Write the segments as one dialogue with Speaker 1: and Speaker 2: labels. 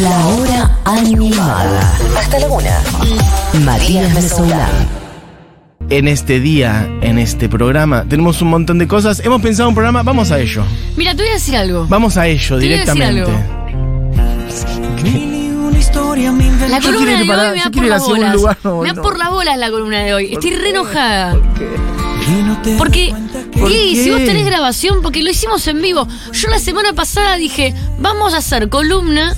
Speaker 1: La hora animada. Hasta la una. Matías Mesoulán.
Speaker 2: En este día, en este programa, tenemos un montón de cosas. Hemos pensado un programa, vamos a ello.
Speaker 3: Mira, te voy a decir algo.
Speaker 2: Vamos a ello
Speaker 3: Te voy a decir
Speaker 2: directamente.
Speaker 3: La
Speaker 2: Yo
Speaker 3: columna de
Speaker 2: para-
Speaker 3: hoy me
Speaker 2: yo
Speaker 3: da
Speaker 2: quiero
Speaker 3: por
Speaker 2: ir
Speaker 3: las
Speaker 2: hacia un
Speaker 3: bolas.
Speaker 2: lugar, no,
Speaker 3: me da
Speaker 2: no.
Speaker 3: por las bolas la columna de hoy. Estoy re enojada.
Speaker 2: ¿Por
Speaker 3: Porque,
Speaker 2: ¿Por qué?
Speaker 3: si vos tenés grabación, porque lo hicimos en vivo. Yo la semana pasada dije, vamos a hacer columna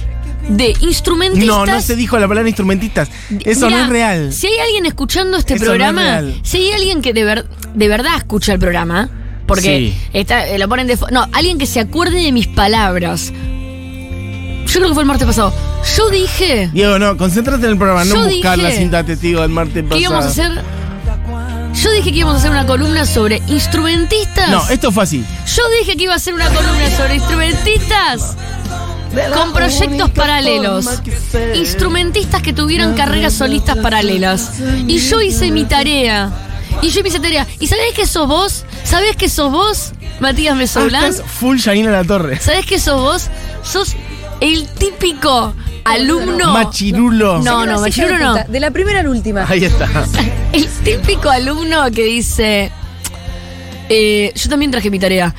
Speaker 3: de instrumentistas.
Speaker 2: No, no se dijo la palabra instrumentistas. Eso
Speaker 3: Mirá,
Speaker 2: no es real.
Speaker 3: Si hay alguien escuchando este
Speaker 2: Eso no es
Speaker 3: programa, si hay alguien que de, ver- de verdad escucha el programa, porque
Speaker 2: Sí.
Speaker 3: está, eh, lo ponen de. No, alguien que se acuerde de mis palabras. Yo creo que fue el martes pasado. Yo dije
Speaker 2: Diego, no, concéntrate en el programa, no buscar la cinta testigo del martes pasado.
Speaker 3: que íbamos a hacer. Yo dije que íbamos a hacer una columna sobre instrumentistas.
Speaker 2: No, esto fue así.
Speaker 3: Yo dije que iba a hacer una columna sobre instrumentistas con proyectos paralelos. Instrumentistas que tuvieran carreras solistas paralelas. Y yo hice mi tarea. Y yo hice tarea. ¿Y sabés que sos vos? ¿Sabés que sos vos, Matías
Speaker 2: Ah,
Speaker 3: Mesoulán?
Speaker 2: estás full Janina La Torre.
Speaker 3: ¿Sabés que sos vos? Sos el típico alumno.
Speaker 2: Machirulo.
Speaker 3: No, no, machirulo no.
Speaker 4: De la primera a la última.
Speaker 2: Ahí está.
Speaker 3: El típico alumno que dice, eh, yo también traje mi tarea.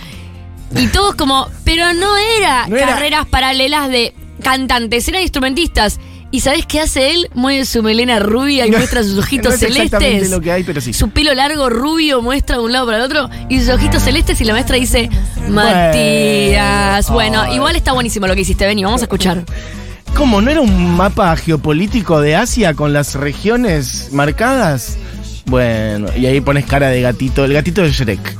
Speaker 3: Y todos como, pero no era
Speaker 2: No era-
Speaker 3: carreras paralelas de cantantes, eran instrumentistas. ¿Y sabés qué hace él? Mueve su melena rubia y
Speaker 2: No,
Speaker 3: muestra sus ojitos
Speaker 2: no es
Speaker 3: celestes.
Speaker 2: lo que hay, pero sí.
Speaker 3: Su pelo largo rubio muestra de un lado para el otro y sus ojitos celestes y la maestra dice, Matías. Bueno,
Speaker 2: Ay.
Speaker 3: igual está buenísimo lo que hiciste, Vení, vamos a escuchar.
Speaker 2: ¿Cómo? ¿No era un mapa geopolítico de Asia con las regiones marcadas? Bueno, y ahí pones cara de gatito, el gatito de Shrek.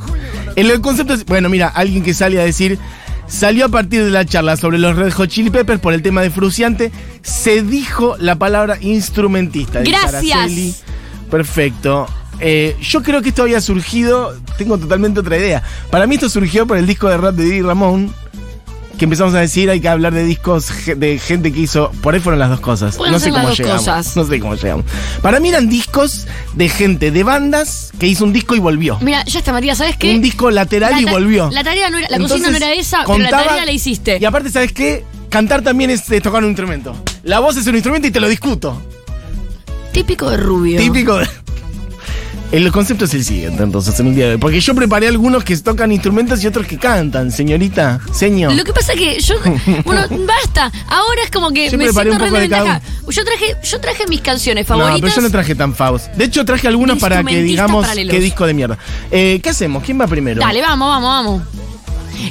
Speaker 2: El, concepto es, bueno, mira, alguien que sale a decir, salió a partir de la charla sobre los Red Hot Chili Peppers por el tema de Fruciante, se dijo la palabra instrumentista.
Speaker 3: Gracias.
Speaker 2: Perfecto. Eh, yo creo que esto había surgido, tengo totalmente otra idea. Para mí esto surgió por el disco de rap de Diddy Ramón, que empezamos a decir hay que hablar de discos de gente que hizo. Por ahí fueron las dos cosas.
Speaker 3: Pueden
Speaker 2: no sé cómo llegamos.
Speaker 3: cosas.
Speaker 2: No sé cómo llegamos. Para mí eran discos de gente de bandas que hizo un disco y volvió.
Speaker 3: Mira, ya está, Matías, ¿sabes qué?
Speaker 2: Un disco lateral
Speaker 3: La
Speaker 2: y volvió.
Speaker 3: La tarea no era, la
Speaker 2: Entonces,
Speaker 3: cocina no era esa, pero la tarea la hiciste.
Speaker 2: Y aparte, ¿sabes qué? Cantar también es eh, tocar un instrumento. La voz es un instrumento y te lo discuto.
Speaker 3: Típico de rubio.
Speaker 2: Típico de. El concepto es el siguiente, entonces, en un día de hoy. Porque yo preparé algunos que tocan instrumentos y otros que cantan, señorita. Señor.
Speaker 3: Lo que pasa es que yo. Bueno, basta. Ahora es como que
Speaker 2: Yo
Speaker 3: me siento
Speaker 2: un
Speaker 3: re
Speaker 2: de cada
Speaker 3: Yo traje, yo traje mis canciones
Speaker 2: No,
Speaker 3: favoritas.
Speaker 2: pero yo no traje tan faus. De hecho, traje algunos para que digamos
Speaker 3: paralelos.
Speaker 2: qué disco de mierda. Eh, ¿Qué hacemos? ¿Quién va primero?
Speaker 3: Dale, vamos, vamos, vamos.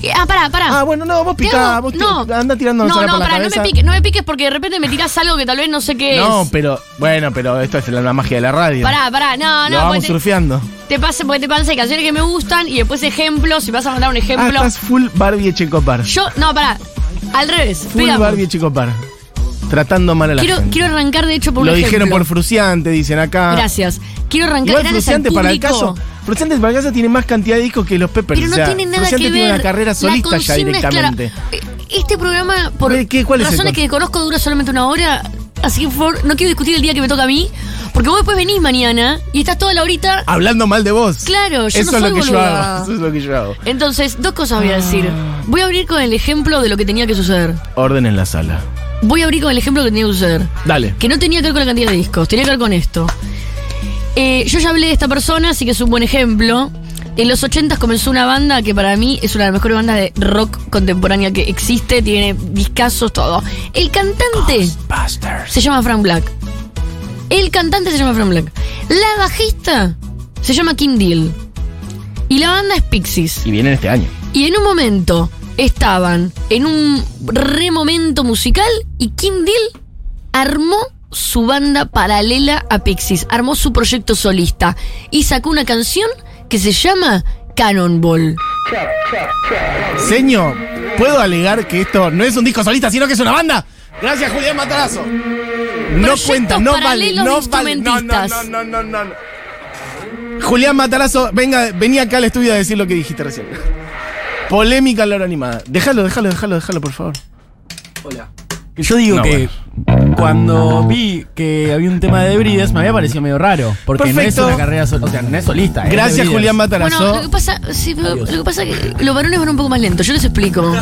Speaker 3: Eh, Ah, pará, pará.
Speaker 2: Ah, bueno, no, vos picá, vos
Speaker 3: no.
Speaker 2: anda tirando
Speaker 3: No,
Speaker 2: por
Speaker 3: no,
Speaker 2: la
Speaker 3: pará, no me, piques, no me piques porque de repente me tirás algo que tal vez no sé qué
Speaker 2: No,
Speaker 3: es.
Speaker 2: pero, bueno, pero esto es la, la magia de la radio.
Speaker 3: Pará, pará, no,
Speaker 2: Lo
Speaker 3: no,
Speaker 2: vamos
Speaker 3: porque te,
Speaker 2: surfeando.
Speaker 3: te pasa, porque te pasa canciones que me gustan y después ejemplos, si vas a mandar un
Speaker 2: Ah,
Speaker 3: ejemplo.
Speaker 2: estás full Barbie Echecopar.
Speaker 3: Yo, no, pará. Al revés.
Speaker 2: Full
Speaker 3: pegamos.
Speaker 2: Barbie Echecopar. Tratando mal a la
Speaker 3: Quiero,
Speaker 2: gente.
Speaker 3: quiero arrancar de hecho por un
Speaker 2: Lo dijeron
Speaker 3: ejemplo.
Speaker 2: por Fruciante, dicen acá.
Speaker 3: Gracias. Quiero arrancar
Speaker 2: Igual
Speaker 3: gracias al
Speaker 2: Fruciante para el
Speaker 3: público.
Speaker 2: caso. Fruciante caso tiene más cantidad de discos que los Peppers.
Speaker 3: Pero no
Speaker 2: o sea,
Speaker 3: tiene nada
Speaker 2: Fruciante
Speaker 3: que ver.
Speaker 2: tiene una carrera solista ya
Speaker 3: es
Speaker 2: directamente.
Speaker 3: clara. Eh, Este programa, por
Speaker 2: ¿Qué- cuál es
Speaker 3: razones que desconozco, dura solamente una hora. Así que por favor, no quiero discutir el día que me toca a mí. Porque vos después venís mañana y estás toda la horita.
Speaker 2: Hablando mal de vos.
Speaker 3: Claro, yo
Speaker 2: Eso
Speaker 3: no
Speaker 2: es
Speaker 3: soy
Speaker 2: lo que yo hago. Eso es lo que yo hago.
Speaker 3: Entonces, dos cosas voy a decir.
Speaker 2: Ah.
Speaker 3: Voy a abrir con el ejemplo de lo que tenía que suceder.
Speaker 2: Orden en la sala.
Speaker 3: Voy a abrir con el ejemplo que tenía que suceder.
Speaker 2: Dale.
Speaker 3: Que no tenía que ver con la cantidad de discos, tenía que ver con esto. Eh, yo ya hablé de esta persona, así que es un buen ejemplo. En los 80 comenzó una banda que para mí es una de las mejores bandas de rock contemporánea que existe, tiene discazos, todo. El cantante se llama Frank Black. El cantante se llama Frank Black. La bajista se llama Kim Deal. Y la banda es Pixies.
Speaker 2: Y vienen este año.
Speaker 3: Y en un momento estaban en un re momento musical y Kim Deal armó su banda paralela a Pixies, armó su proyecto solista y sacó una canción que se llama Cannonball.
Speaker 2: Señor, ¿puedo alegar que esto no es un disco solista, sino que es una banda? Gracias, Julián Matarazo. No cuenta, no vale, no vale. No, no, no, no, no, no. Julián Matarazo, venga, vení acá al estudio a decir lo que dijiste recién. Polémica a la hora animada. Déjalo, déjalo, déjalo, déjalo, por favor.
Speaker 5: Hola.
Speaker 4: Yo digo
Speaker 2: No,
Speaker 4: que cuando vi que había un tema de Breeders me había parecido medio raro. Porque
Speaker 2: Perfecto.
Speaker 4: no es una carrera solista. O sea, no es solista. de
Speaker 2: Gracias. Julián Matarazo.
Speaker 3: Bueno, lo que pasa, sí, pero lo que pasa es que los varones van un poco más lentos. Yo les explico.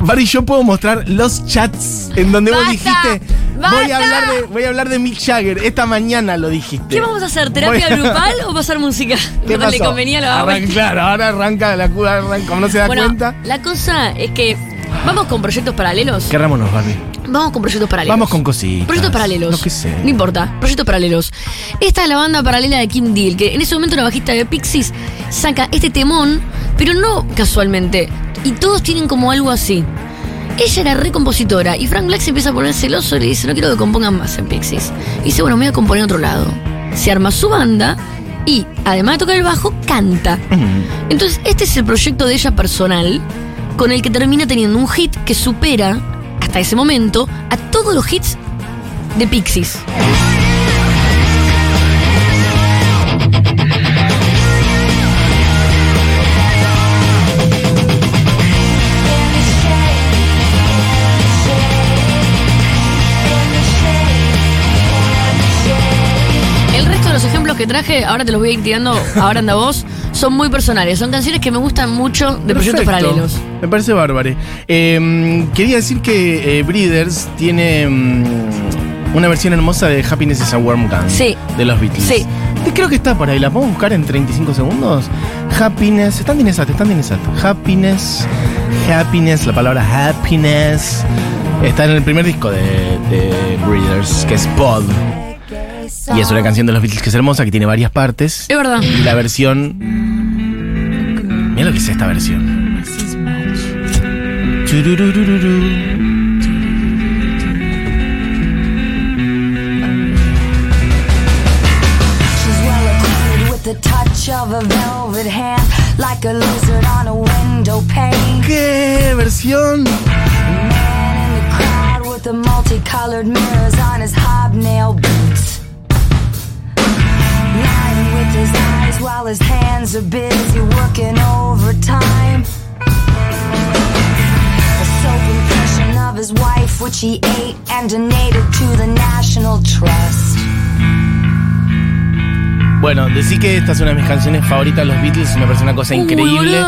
Speaker 2: Bari, yo puedo mostrar los chats en donde vos
Speaker 3: ¡Basta!
Speaker 2: dijiste. Voy a, hablar de, voy a hablar de Mick Jagger. Esta mañana lo dijiste.
Speaker 3: ¿Qué vamos a hacer? ¿Terapia grupal o pasar música?
Speaker 2: ¿Qué
Speaker 3: Cuando le
Speaker 2: pasó?
Speaker 3: convenía lo hago.
Speaker 2: Arran- Claro, ahora arranca la cuda, arranca, como no se da
Speaker 3: Bueno,
Speaker 2: cuenta.
Speaker 3: la cosa es que vamos con proyectos paralelos.
Speaker 2: Querrámonos, Barbie.
Speaker 3: Vamos con proyectos paralelos.
Speaker 2: Vamos con cositas.
Speaker 3: Proyectos paralelos.
Speaker 2: Lo que sé.
Speaker 3: No importa, proyectos paralelos. Esta es la banda paralela de Kim Deal, que en ese momento la bajista de Pixies saca este temón, pero no casualmente. Y todos tienen como algo así. Ella era recompositora y Frank Black se empieza a poner celoso y le dice, no quiero que compongan más en Pixies. Y dice, bueno, me voy a componer en otro lado. Se arma su banda y, además de tocar el bajo, canta. Entonces, este es el proyecto de ella personal, con el que termina teniendo un hit que supera, hasta ese momento, a todos los hits de Pixies. El resto de los ejemplos que traje, ahora te los voy a ir tirando, ahora anda vos, son muy personales. Son canciones que me gustan mucho de proyectos paralelos.
Speaker 2: Me parece bárbaro. Eh, quería decir que eh, Breeders tiene mm, una versión hermosa de Happiness is a Warm Gun.
Speaker 3: Sí.
Speaker 2: De los Beatles.
Speaker 3: Sí.
Speaker 2: Creo que está por ahí. ¿La podemos buscar en 35 segundos? Happiness. Están en Inesat, están en Inesat. Happiness. Happiness. La palabra happiness. Está en el primer disco de, de Breeders, que es Pod. Y es una canción de los Beatles que es hermosa, que tiene varias partes.
Speaker 3: Es verdad.
Speaker 2: Y la versión. Mira lo que es esta versión. Chururururu.
Speaker 5: She's his hobnail boots. Lying with his eyes while his hands are busy working overtime. A soap impression of his wife, which he ate and donated to the National Trust.
Speaker 2: Bueno, decir que esta es una de mis canciones favoritas de los Beatles me parece una cosa
Speaker 3: Uy,
Speaker 2: increíble.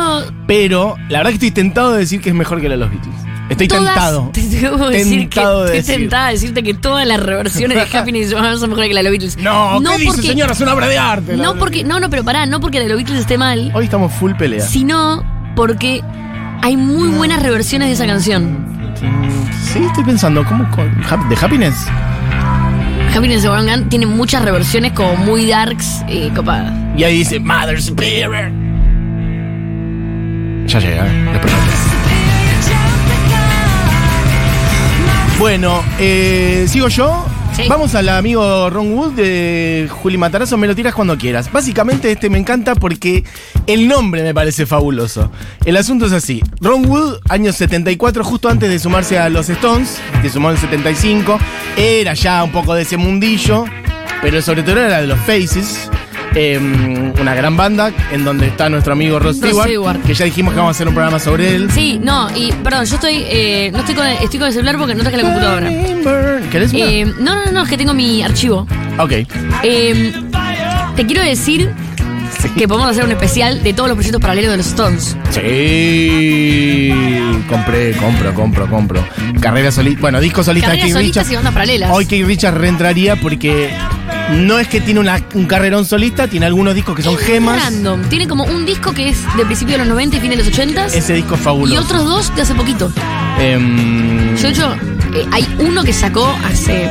Speaker 2: Pero la verdad que estoy tentado de decir que es mejor que la de los Beatles. Estoy
Speaker 3: Todas-
Speaker 2: tentado.
Speaker 3: Te debo decir que
Speaker 2: Tentado de
Speaker 3: estoy
Speaker 2: decir.
Speaker 3: tentada de decirte que todas las reversiones de Happiness son mejores que la de los Beatles.
Speaker 2: No, ¿qué dice, señora? Es una obra de arte.
Speaker 3: No porque, no, no, pero pará, no porque la de los Beatles esté mal,
Speaker 2: Hoy estamos full pelea.
Speaker 3: sino porque hay muy buenas reversiones de esa canción.
Speaker 2: Sí, estoy pensando, ¿cómo? con- ¿De Happiness?
Speaker 3: Happiness de Gun tiene muchas reversiones como muy darks y copadas.
Speaker 2: Y ahí dice Mother Superior. Ya llega, ¿eh? después Bueno, eh, ¿sigo yo?
Speaker 3: Sí.
Speaker 2: Vamos al amigo Ron Wood de Juli Matarazo, me lo tiras cuando quieras. Básicamente este me encanta porque el nombre me parece fabuloso. El asunto es así. Ron Wood, año 74, justo antes de sumarse a los Stones, que sumó en 75, era ya un poco de ese mundillo, pero sobre todo era de los Faces. Eh, una gran banda en donde está nuestro amigo Ross Stewart,
Speaker 3: Stewart.
Speaker 2: que ya dijimos que vamos a hacer un programa sobre él.
Speaker 3: Sí, no, y perdón, yo estoy, eh, no estoy con, el, estoy con el celular porque no traje la computadora.
Speaker 2: ¿Querés una?
Speaker 3: Eh, no, no, no, es que tengo mi archivo.
Speaker 2: ok.
Speaker 3: Eh, te quiero decir que podemos hacer un especial de todos los proyectos paralelos de los Stones.
Speaker 2: Sí, compré, compro, compro, compro. Carrera solista, bueno, disco solista de
Speaker 3: Carreras
Speaker 2: Keith
Speaker 3: solistas
Speaker 2: Richards.
Speaker 3: y bandas paralelas.
Speaker 2: Hoy Keith Richards reentraría porque no es que tiene una- un carrerón solista, tiene algunos discos que son
Speaker 3: Es
Speaker 2: gemas.
Speaker 3: Random. Tiene como un disco que es de principio de los 90 y fin de los 80
Speaker 2: Ese disco es
Speaker 3: y
Speaker 2: fabuloso.
Speaker 3: otros dos de hace poquito.
Speaker 2: Em,
Speaker 3: Yo, de hecho, eh, hay uno que sacó hace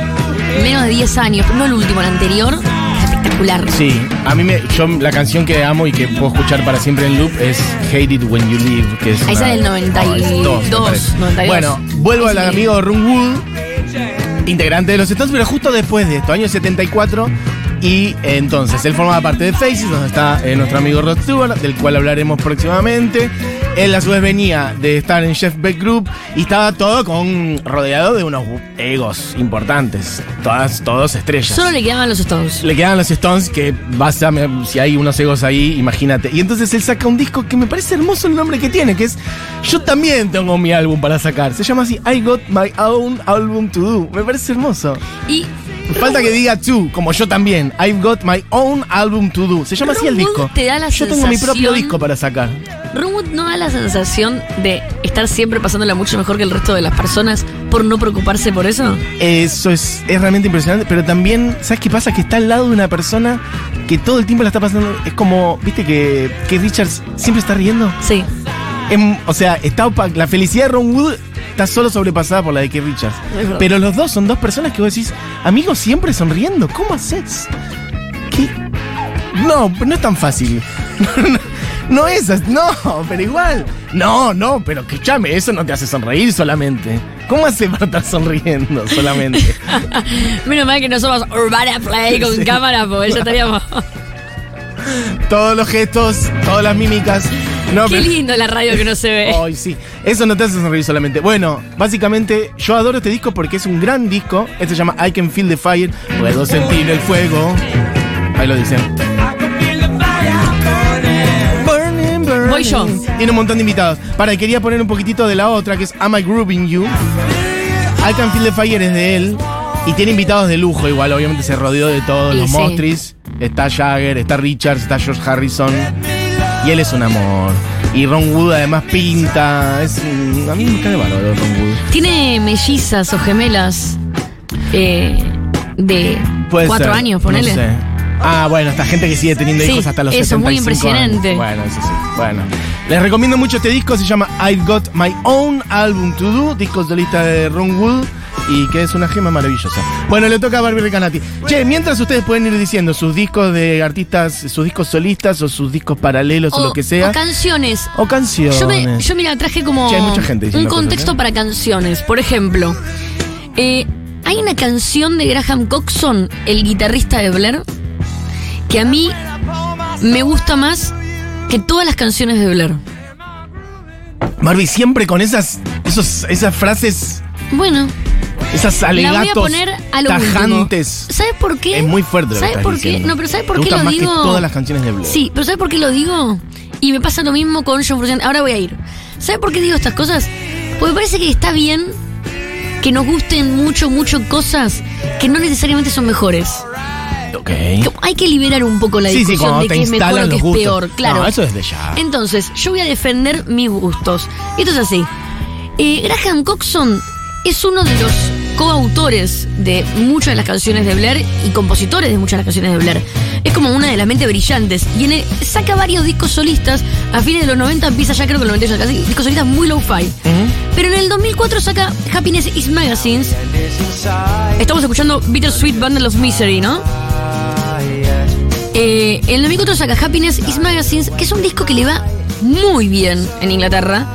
Speaker 3: menos de 10 años, no el último, el anterior. es Espectacular.
Speaker 2: Sí, a mí me, yo la canción que amo y que puedo escuchar para siempre en loop es Hate It When You Leave, que es
Speaker 3: Esa
Speaker 2: una-
Speaker 3: del 92,
Speaker 2: me parece.
Speaker 3: 92.
Speaker 2: Bueno, vuelvo al amigo Ron Wood, integrante de los Stones, pero justo después de esto, año 74. Y entonces él formaba parte de Faces, donde está eh, nuestro amigo Rod Stewart, del cual hablaremos próximamente. Él a su vez venía de estar en Chef Beck Group y estaba todo con rodeado de unos egos importantes. Todas, todos estrellas.
Speaker 3: Solo le quedaban los Stones.
Speaker 2: Le quedan los Stones que vas a, si hay unos egos ahí, imagínate. Y entonces él saca un disco que me parece hermoso el nombre que tiene, que es Yo también tengo mi álbum para sacar. Se llama así I Got My Own Album to Do. Me parece hermoso.
Speaker 3: Y
Speaker 2: Falta que diga tú, como yo también. I've got my own album to do. Se llama así el disco.
Speaker 3: Te da la
Speaker 2: yo tengo mi propio disco para sacar.
Speaker 3: Ronwood no da la sensación de estar siempre pasándola mucho mejor que el resto de las personas por no preocuparse por eso.
Speaker 2: Eso es, es realmente impresionante, pero también, ¿sabes qué pasa? Que está al lado de una persona que todo el tiempo la está pasando. Es como, ¿viste que, que Richards siempre está riendo?
Speaker 3: Sí.
Speaker 2: Em, o sea, está la felicidad de Ron Wood está solo sobrepasada por la de Keith Richards. Pero los dos son dos personas que vos decís, amigos, siempre sonriendo. ¿Cómo haces? ¿Qué? No, no es tan fácil. No es así, no, pero igual. No, no, pero escúchame, eso no te hace sonreír solamente. ¿Cómo hace para estar sonriendo solamente?
Speaker 3: Menos mal que no somos Urbana Play con
Speaker 2: Sí.
Speaker 3: cámara, porque ya estaríamos.
Speaker 2: Todos los gestos, todas las mímicas. No,
Speaker 3: Qué
Speaker 2: pero-
Speaker 3: lindo la radio que no se ve.
Speaker 2: Ay, sí. Eso no te hace sonreír solamente. Bueno, básicamente, yo adoro este disco porque es un gran disco. Este se llama I Can Feel the Fire. Puedo sentir el fuego. Ahí lo dicen.
Speaker 3: Voy yo.
Speaker 2: Tiene un montón de invitados. Para, y quería poner un poquitito de la otra, que es Am I Grooving You. I Can Feel the Fire es de él. Y tiene invitados de lujo igual, obviamente se rodeó de todos
Speaker 3: Y
Speaker 2: los
Speaker 3: sí.
Speaker 2: Mostris. Está Jagger, está Richards, está George Harrison. Y él es un amor. Y Ron Wood además pinta. Es un- a mí me cae bárbaro Ron Wood.
Speaker 3: Tiene mellizas o gemelas eh, de
Speaker 2: Puede
Speaker 3: cuatro
Speaker 2: ser,
Speaker 3: años, ponele.
Speaker 2: no sé. Ah, bueno, esta gente que sigue teniendo
Speaker 3: Sí,
Speaker 2: hijos hasta los
Speaker 3: eso, muy
Speaker 2: 75 años.
Speaker 3: impresionante.
Speaker 2: Bueno, eso sí. Bueno. Les recomiendo mucho este disco, se llama I've Got My Own Album to Do, disco solista de Ron Wood. Y que es una gema maravillosa. Bueno, le toca a Barbie Recanati. Che, mientras ustedes pueden ir diciendo sus discos de artistas, sus discos solistas o sus discos paralelos o, lo que sea.
Speaker 3: o canciones.
Speaker 2: O canciones.
Speaker 3: Yo, me, yo mira, traje como
Speaker 2: Che, hay mucha gente
Speaker 3: un contexto
Speaker 2: cosas, ¿eh?
Speaker 3: para canciones. Por ejemplo, eh, hay una canción de Graham Coxon, el guitarrista de Blair, que a mí me gusta más que todas las canciones de Blair.
Speaker 2: Barbie siempre con esas, esos, esas frases,
Speaker 3: Bueno,
Speaker 2: esas
Speaker 3: la voy a
Speaker 2: alegatos
Speaker 3: poner a lo
Speaker 2: tajantes.
Speaker 3: último. ¿Sabes por qué?
Speaker 2: Es muy fuerte lo que
Speaker 3: ¿Sabes
Speaker 2: estás
Speaker 3: por qué? No, pero ¿sabes por qué lo
Speaker 2: más
Speaker 3: digo?
Speaker 2: que todas las canciones de Blair.
Speaker 3: Sí, pero ¿sabes por qué lo digo? Y me pasa lo mismo con John Frusciante. Ahora voy a ir. ¿Sabes por qué digo estas cosas? Porque me parece que está bien que nos gusten mucho, mucho cosas que no necesariamente son mejores.
Speaker 2: Ok.
Speaker 3: Hay que liberar un poco la
Speaker 2: Sí,
Speaker 3: discusión de qué es mejor o qué
Speaker 2: los
Speaker 3: es
Speaker 2: gustos.
Speaker 3: peor. Claro.
Speaker 2: No, eso es de ya.
Speaker 3: Entonces, yo voy a defender mis gustos. Esto es así. Eh, Graham Coxon es uno de los coautores de muchas de las canciones de Blair y compositores de muchas de las canciones de Blair. Es como una de las mentes brillantes. Y en el- saca varios discos solistas. A fines de los 90 empieza ya creo que en el 98 casi discos solistas muy low-fi. Pero en el 2004 saca Happiness is Magazines. Estamos escuchando Bittersweet Bundle of Misery, ¿no? Eh, el 2004 saca Happiness is Magazines, que es un disco que le va muy bien en Inglaterra.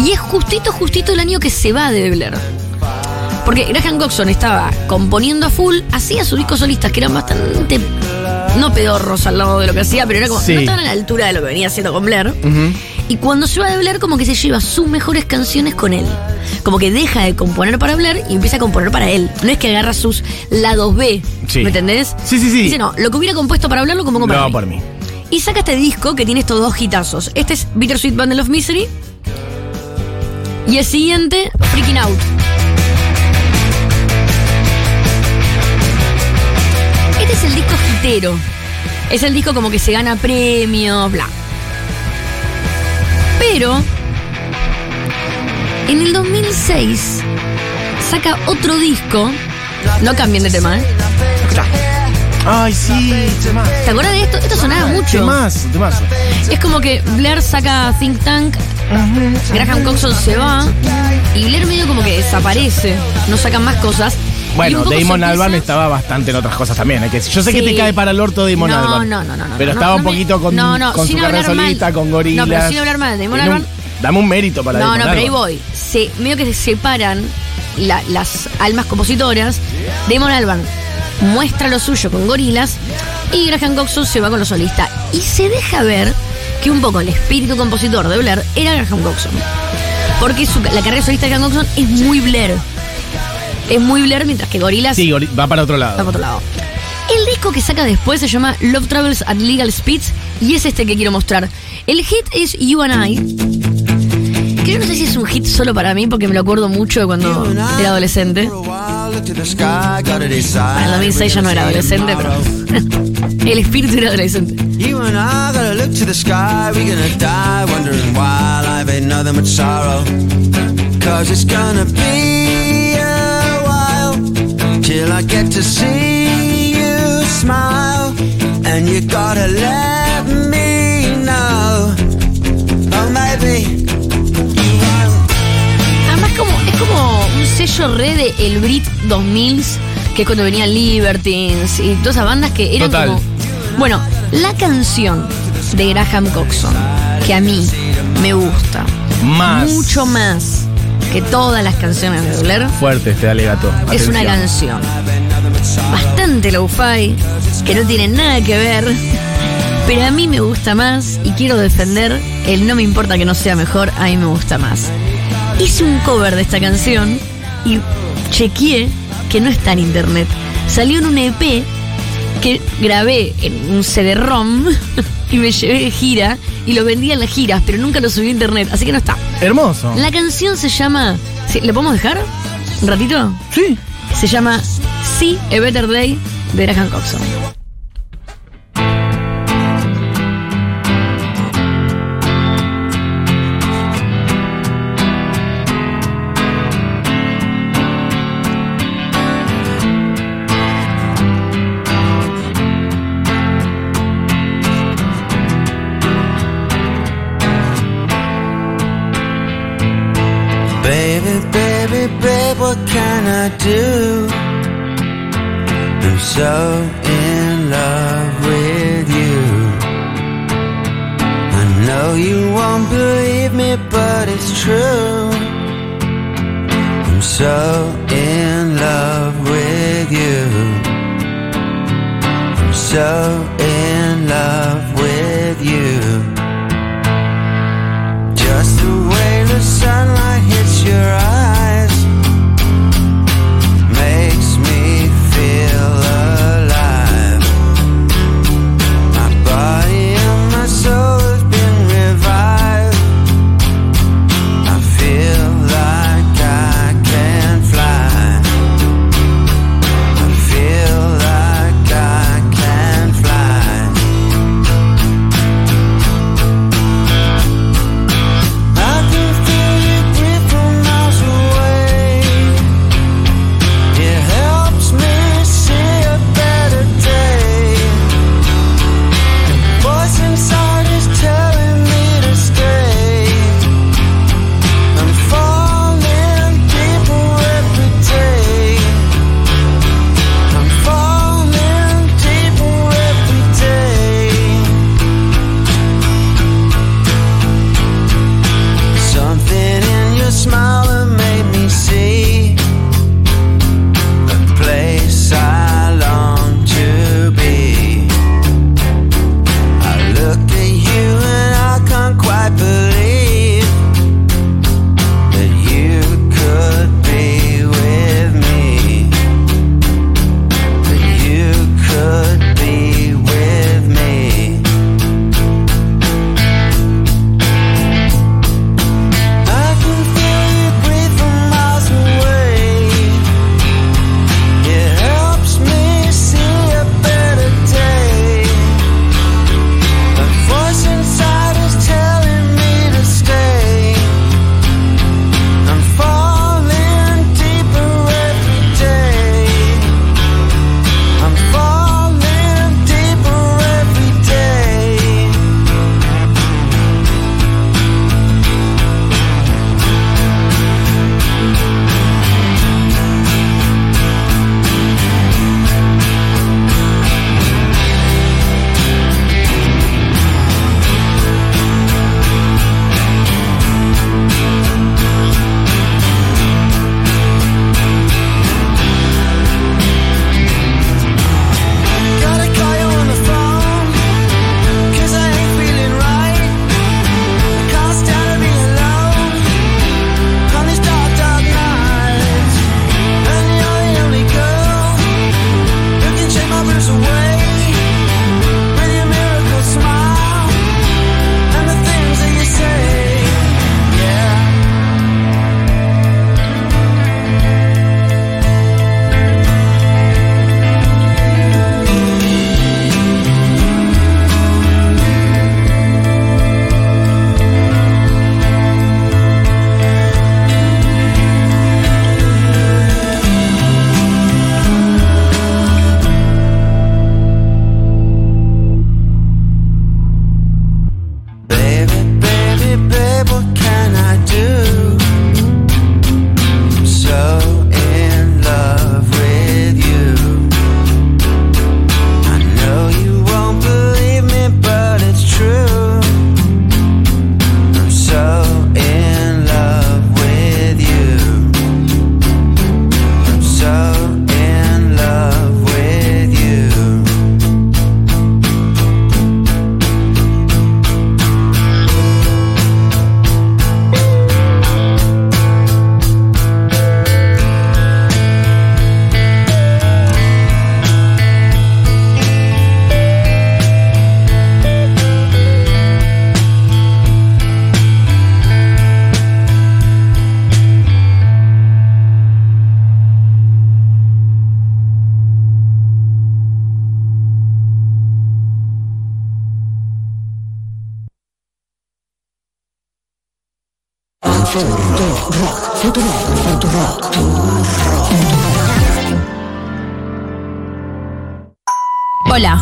Speaker 3: Y es justito, justito el año que se va de Blair. Porque Graham Coxon estaba componiendo a full, hacía sus discos solistas que eran bastante. No pedorros al lado de lo que hacía, pero era como.
Speaker 2: Sí.
Speaker 3: No estaban a la altura de lo que venía haciendo con Blair.
Speaker 2: Ujú.
Speaker 3: Y cuando se va de Blair, como que se lleva sus mejores canciones con él. Como que deja de componer para Blair y empieza a componer para él. No es que agarra sus lados B.
Speaker 2: Sí.
Speaker 3: ¿Me entendés?
Speaker 2: Sí, sí, sí.
Speaker 3: Dice, no, lo que hubiera compuesto para Blair lo compongo para
Speaker 2: No, por mí.
Speaker 3: Y saca este disco que tiene estos dos hitazos. Este es Bittersweet Bundle of Misery. Y el siguiente, Freaking Out. Este es el disco hitero. Es el disco como que se gana premios, bla. Pero, en el 2006, saca otro disco. No cambien de tema, ¿eh?
Speaker 2: Ay, sí, temas.
Speaker 3: ¿Te acuerdas de esto? Esto sonaba mucho.
Speaker 2: Temas.
Speaker 3: Es como que Blair saca Think Tank, Graham Coxon se va y Blair medio como que desaparece, no sacan más cosas.
Speaker 2: Bueno, Damon Albarn estaba bastante en otras cosas también. ¿eh? Que yo sé que te cae para el orto Damon
Speaker 3: no,
Speaker 2: Albarn.
Speaker 3: No, no, no, no.
Speaker 2: Pero
Speaker 3: no,
Speaker 2: estaba
Speaker 3: no
Speaker 2: un poquito con, su carrera
Speaker 3: mal.
Speaker 2: solista, con gorilas.
Speaker 3: No, pero sin hablar mal de Damon
Speaker 2: Tiene un-. Dame un mérito para
Speaker 3: No,
Speaker 2: Damon
Speaker 3: no, pero ahí voy. Se, medio que se separan la- las almas compositoras. Damon Albarn muestra lo suyo con gorilas y Graham Coxon se va con los solistas. Y se deja ver que un poco el espíritu compositor de Blair era Graham Coxon. Porque su- la carrera solista de Graham Coxon es muy Blair. Es muy Blair, mientras que Gorillaz
Speaker 2: Sí, gori- va para otro
Speaker 3: va por
Speaker 2: lado.
Speaker 3: otro lado. El disco que saca después se llama Love Travels at Legal Speeds y es este que quiero mostrar. El hit es You and I. Que yo no sé si es un hit solo para mí porque me lo acuerdo mucho de cuando era adolescente. Para el 2006 ya no era adolescente, pero el espíritu era adolescente.
Speaker 1: You and I gotta look to the sky. We're gonna die wondering why life ain't nothing but sorrow. Cause it's gonna be I get to see you smile. And you gotta let me know. Oh, maybe you won't.
Speaker 3: Además como, es como un sello re de el Brit 2000 que es cuando venían Libertines y todas esas bandas que eran
Speaker 2: Total.
Speaker 3: como... Bueno, la canción de Graham Coxon, que a mí me gusta
Speaker 2: Más.
Speaker 3: mucho más que todas las canciones de Blair,
Speaker 2: Fuerte este alegato.
Speaker 3: es una canción bastante low-fi, que no tiene nada que ver, pero a mí me gusta más y quiero defender el no me importa que no sea mejor, a mí me gusta más. Hice un cover de esta canción y chequeé que no está en internet. Salió en un EP que grabé en un CD-ROM y me llevé de gira y lo vendía en las giras, pero nunca lo subí a internet, así que no está.
Speaker 2: Hermoso.
Speaker 3: La canción se llama. ¿sí? ¿Le podemos dejar? ¿Un ratito?
Speaker 2: Sí.
Speaker 3: Se llama See a Better Day de Graham Coxon.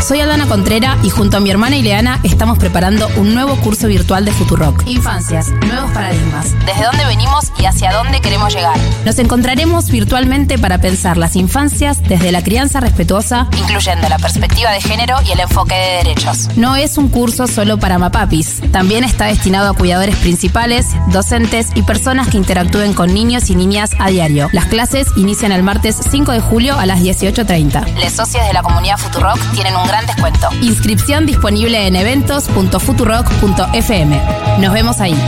Speaker 6: Soy Adana Contrera y junto a mi hermana Ileana estamos preparando un nuevo curso virtual de Futurock. Infancias, nuevos paradigmas. Desde dónde venimos y hacia dónde queremos llegar. Nos encontraremos virtualmente para pensar las infancias desde la crianza respetuosa, incluyendo la perspectiva de género y el enfoque de derechos. No es un curso solo para mapapis. También está destinado a cuidadores principales, docentes y personas que interactúen con niños y niñas a diario. Las clases inician el martes 5 de julio a las 18.30. Les socios de la comunidad Futurock tienen un gran descuento. Inscripción disponible en eventos.futurock.fm. Nos vemos ahí.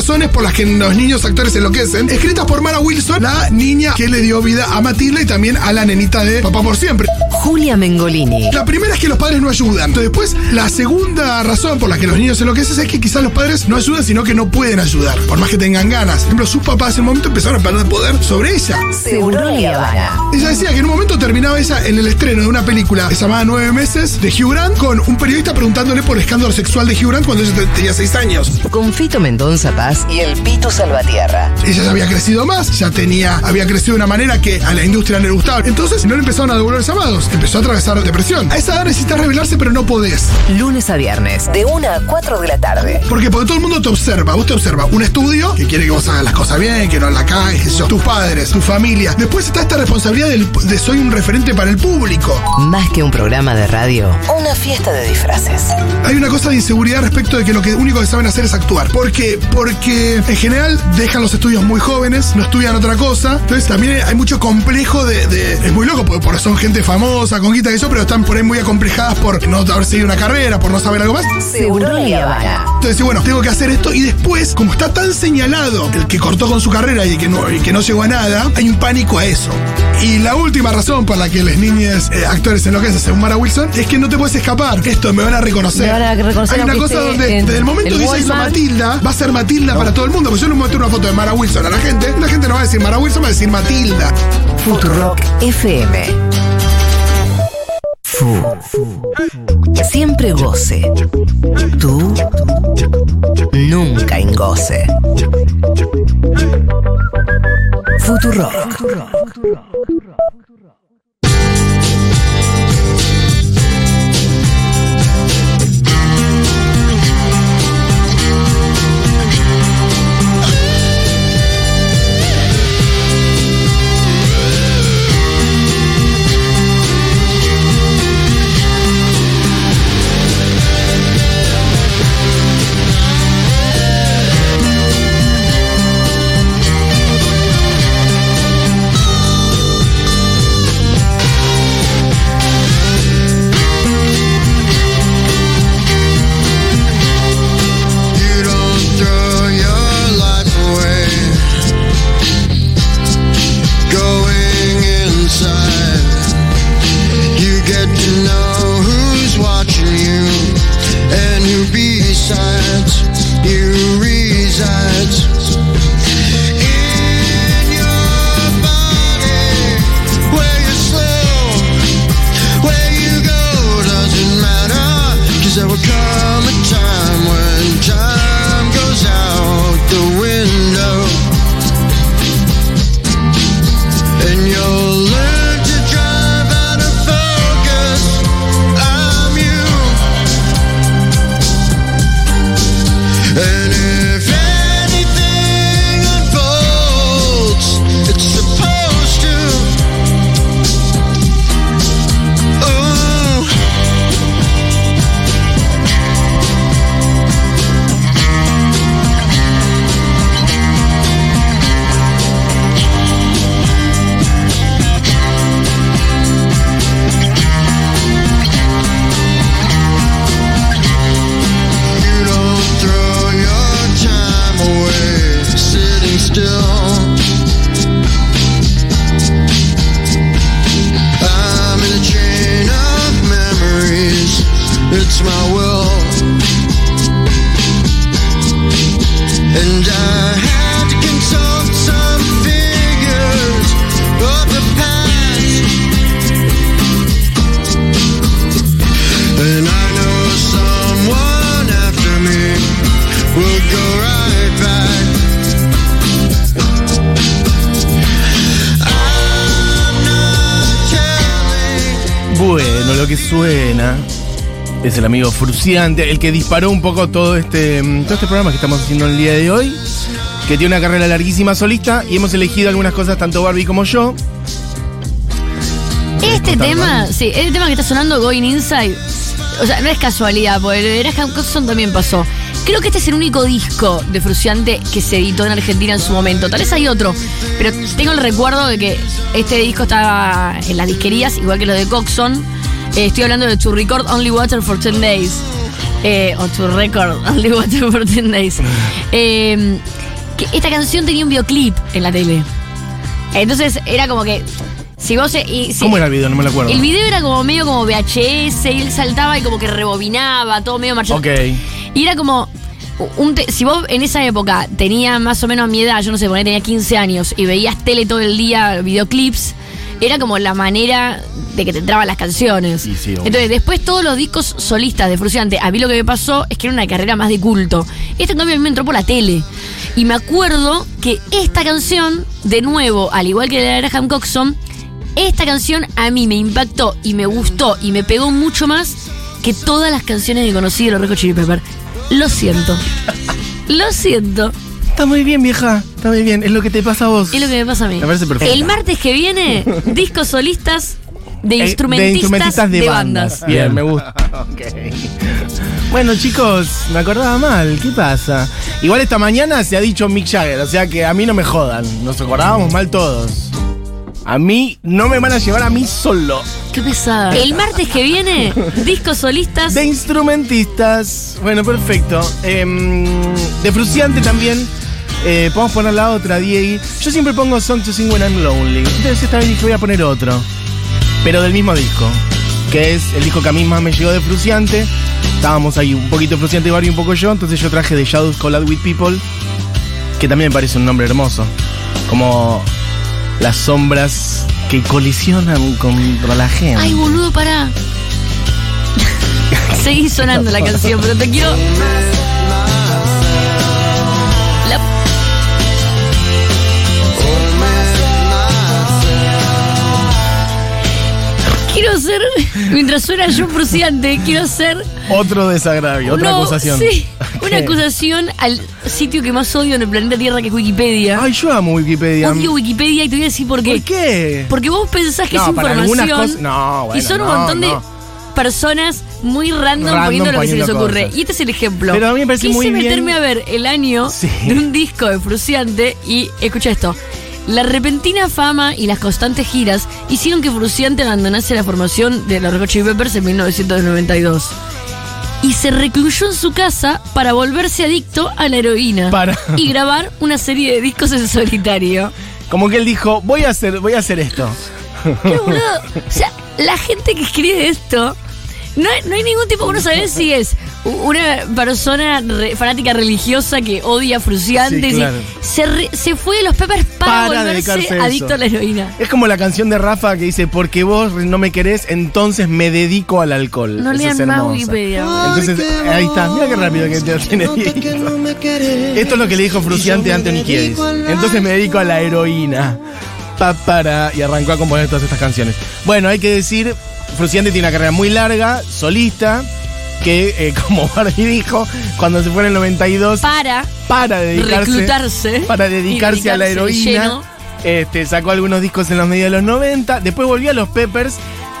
Speaker 7: Razones por las que los niños actores enloquecen, escritas por Mara Wilson, la niña que le dio vida a Matilda y también a la nenita de Papá por Siempre.
Speaker 1: Julia Mengolini.
Speaker 7: La primera es que los padres no ayudan. Entonces, después, la segunda razón por la que los niños enloquecen es que quizás los padres no ayudan, sino que no pueden ayudar, por más que tengan ganas. Por ejemplo, sus papás en un momento empezaron a perder poder sobre ella.
Speaker 1: Seguro Habana.
Speaker 7: Ella decía que en un momento terminaba ella en el estreno de una película que se llamaba Nueve Meses de Hugh Grant con un periodista preguntándole por el escándalo sexual de Hugh Grant cuando ella te- tenía seis años.
Speaker 1: Con Fito Mendonza Paz y el Pito Salvatierra.
Speaker 7: Ella ya había crecido más, ya tenía, había crecido de una manera que a la industria no le gustaba. Entonces no le empezaron a devolver llamados, empezó a atravesar depresión. A esa edad necesitas revelarse, pero no podés.
Speaker 1: Lunes a viernes, de 1 a 4 de la tarde.
Speaker 7: ¿Por qué? Porque todo el mundo te observa. Vos te observa un estudio que quiere que vos hagas las cosas bien, que no la yo, tus padres, tu familia. Después está esta responsabilidad del- de soy un referente para el público.
Speaker 1: Más que un programa de radio, una fiesta de disfraces.
Speaker 7: Hay una cosa de inseguridad respecto de que lo que único que saben hacer es actuar. ¿Por qué? Porque en general dejan los estudios muy jóvenes, no estudian otra cosa. Entonces también hay mucho complejo de. de- es muy loco porque, son gente famosa, con guita y eso, pero están por ahí muy acomplejadas por no haber seguido una carrera, por no saber algo más.
Speaker 1: Seguro Habana.
Speaker 7: Entonces, bueno, tengo que hacer esto y después, como está tan señalado el que cortó con su carrera y que no, y que no llegó a nada, hay un pánico a eso. Y la última razón por la que las niñas eh, actores enloquecen, según Mara Wilson, es que no te puedes escapar. Esto me van a reconocer.
Speaker 8: Me van a reconocer
Speaker 7: hay una cosa donde,
Speaker 8: en
Speaker 7: desde el momento que ella hizo. Matilda, va a ser Matilda para todo el mundo. Porque yo no muestro una foto de Mara Wilson a la gente, la gente no va a decir Mara Wilson, va a decir Matilda.
Speaker 1: Futurock FM. Fu. Siempre goce. Tú nunca en goce. Futurock.
Speaker 9: that's my world. And I had to consult some figures of the past. And I know someone after me will go right back.
Speaker 2: Bueno, lo que suena. Es el amigo Fruciante, el que disparó un poco todo este, mm, todo este programa que estamos haciendo el día de hoy, que tiene una carrera larguísima solista y hemos elegido algunas cosas, tanto Barbie como yo.
Speaker 3: Este tema, sí, este tema que está sonando, Going Inside, o sea, no es casualidad, porque el Graham Coxon también pasó. Creo que este es el único disco de Fruciante que se editó en Argentina en su momento. Tal vez hay otro, pero tengo el recuerdo de que este disco estaba en las disquerías, igual que lo de Coxon. Eh, estoy hablando de To Record Only Water for 10 Days. Eh, o To Record Only Water for 10 Days. Eh, que esta canción tenía un videoclip en la tele. Entonces era como que. Si vos. eh, y, si-
Speaker 2: ¿Cómo era el video? No me lo acuerdo.
Speaker 3: el video era como medio como VHS y él saltaba y como que rebobinaba, todo medio marchado.
Speaker 2: Ok.
Speaker 3: Y era como. Un si vos en esa época tenías más o menos mi edad, yo no sé, ponele, tenía 15 años y veías tele todo el día, videoclips, era como la manera de que te entraban las canciones.
Speaker 2: Sí, sí, obvio.
Speaker 3: Entonces, después todos los discos solistas de Fruciante, a mí lo que me pasó es que era una carrera más de culto. Este en cambio a mí me entró por la tele. Y me acuerdo que esta canción, de nuevo, al igual que la de Graham Coxon, esta canción a mí me impactó y me gustó y me pegó mucho más que todas las canciones que conocí de los Red Hot Chili Pepper. Lo siento. Lo siento.
Speaker 2: Está muy bien, vieja. Está muy bien. Es lo que te pasa a vos.
Speaker 3: Es lo que me pasa a mí.
Speaker 2: Me parece perfecto.
Speaker 3: El martes que viene, discos solistas de
Speaker 2: Eh,
Speaker 3: instrumentistas, de, bandas.
Speaker 2: Bien, me gusta. Ok. Bueno, chicos, me acordaba mal. ¿Qué pasa? Igual esta mañana se ha dicho Mick Jagger, o sea que a mí no me jodan. Nos acordábamos mal todos. A mí no me van a llevar a mí solo.
Speaker 3: Qué pesada. El martes que viene, discos solistas.
Speaker 2: De instrumentistas. Bueno, perfecto. Em, de Fruciante también. Eh, podemos poner la otra, Diego. Yo siempre pongo Song to Sing When I'm Lonely. Entonces esta vez dije voy a poner otro. Pero del mismo disco. Que es el disco que a mí más me llegó de Fruciante. Estábamos ahí un poquito Fruciante y Barbie, un poco yo. Entonces yo traje The Shadows Collide with People. Que también me parece un nombre hermoso. Como las sombras que colisionan contra la gente.
Speaker 3: Ay, boludo, pará. Seguí sonando la canción, pero te quiero. Mientras suena yo Fruciante, quiero ser
Speaker 2: Otro desagravio, otra
Speaker 3: no,
Speaker 2: acusación.
Speaker 3: Sí, una acusación al sitio que más odio en el planeta Tierra, que es Wikipedia.
Speaker 2: Ay, yo amo Wikipedia.
Speaker 3: Odio Wikipedia y te voy a decir por qué.
Speaker 2: ¿Por qué?
Speaker 3: Porque vos pensás que
Speaker 2: No,
Speaker 3: es información.
Speaker 2: cosas- no, bueno,
Speaker 3: y son un montón de personas muy random,
Speaker 2: Random
Speaker 3: poniendo lo que se les ocurre.
Speaker 2: cosas.
Speaker 3: Y este es el ejemplo.
Speaker 2: Pero a mí me parece
Speaker 3: Quise
Speaker 2: muy bien-
Speaker 3: meterme a ver el año
Speaker 2: Sí.
Speaker 3: de un disco de Fruciante y escucha esto. La repentina fama y las constantes giras hicieron que Fruciante abandonase la formación de los Red Chili Peppers en 1992. Y se recluyó en su casa para volverse adicto a la heroína
Speaker 2: Para.
Speaker 3: y grabar una serie de discos en solitario.
Speaker 2: Como que él dijo, voy a hacer, voy a hacer esto.
Speaker 3: Pero, boludo, o sea, la gente que escribe esto, no hay, no hay ningún tipo, uno sabe si es una persona re- fanática religiosa que odia a Fruciante.
Speaker 2: Sí, claro.
Speaker 3: se, re- se fue de los Peppers para,
Speaker 2: Para
Speaker 3: volverse
Speaker 2: dedicarse a
Speaker 3: adicto
Speaker 2: eso.
Speaker 3: a la heroína.
Speaker 2: Es como la canción de Rafa que dice, porque vos no me querés, entonces me dedico al alcohol.
Speaker 3: No lean
Speaker 2: es
Speaker 3: más. Wikipedia.
Speaker 2: Entonces, ahí está, mira qué rápido que te tiene Esto es lo que le dijo Fruciante a Anthony Kiedis. Entonces me dedico a la heroína. Pa, para, y arrancó a componer todas estas canciones. Bueno, hay que decir, Fruciante tiene una carrera muy larga, solista, que eh, como Barbie dijo, cuando se fue en el 92,
Speaker 3: Para
Speaker 2: para dedicarse,
Speaker 3: reclutarse.
Speaker 2: para dedicarse, a la heroína.
Speaker 3: lleno.
Speaker 2: Este, sacó algunos discos en los medios de los 90, después volvió a los Peppers